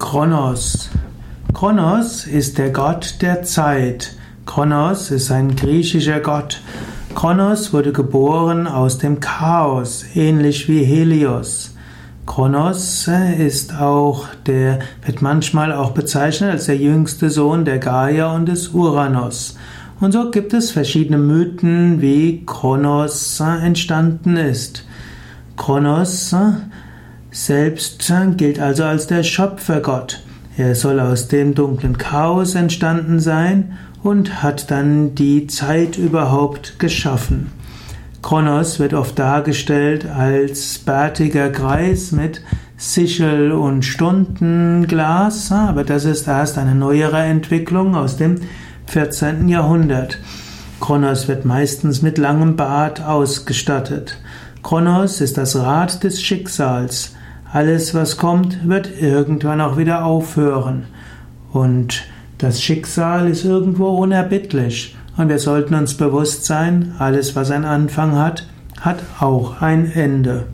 Kronos. Kronos ist der Gott der Zeit. Kronos ist ein griechischer Gott. Kronos wurde geboren aus dem Chaos, ähnlich wie Helios. Kronos ist auch der, wird manchmal auch bezeichnet als der jüngste Sohn der Gaia und des Uranus. Und so gibt es verschiedene Mythen, wie Kronos entstanden ist. Kronos selbst gilt also als der Schöpfergott. Er soll aus dem dunklen Chaos entstanden sein und hat dann die Zeit überhaupt geschaffen. Kronos wird oft dargestellt als bärtiger Kreis mit Sichel und Stundenglas, aber das ist erst eine neuere Entwicklung aus dem 14. Jahrhundert. Kronos wird meistens mit langem Bart ausgestattet. Kronos ist das Rad des Schicksals. Alles, was kommt, wird irgendwann auch wieder aufhören. Und das Schicksal ist irgendwo unerbittlich. Und wir sollten uns bewusst sein, alles, was einen Anfang hat, hat auch ein Ende.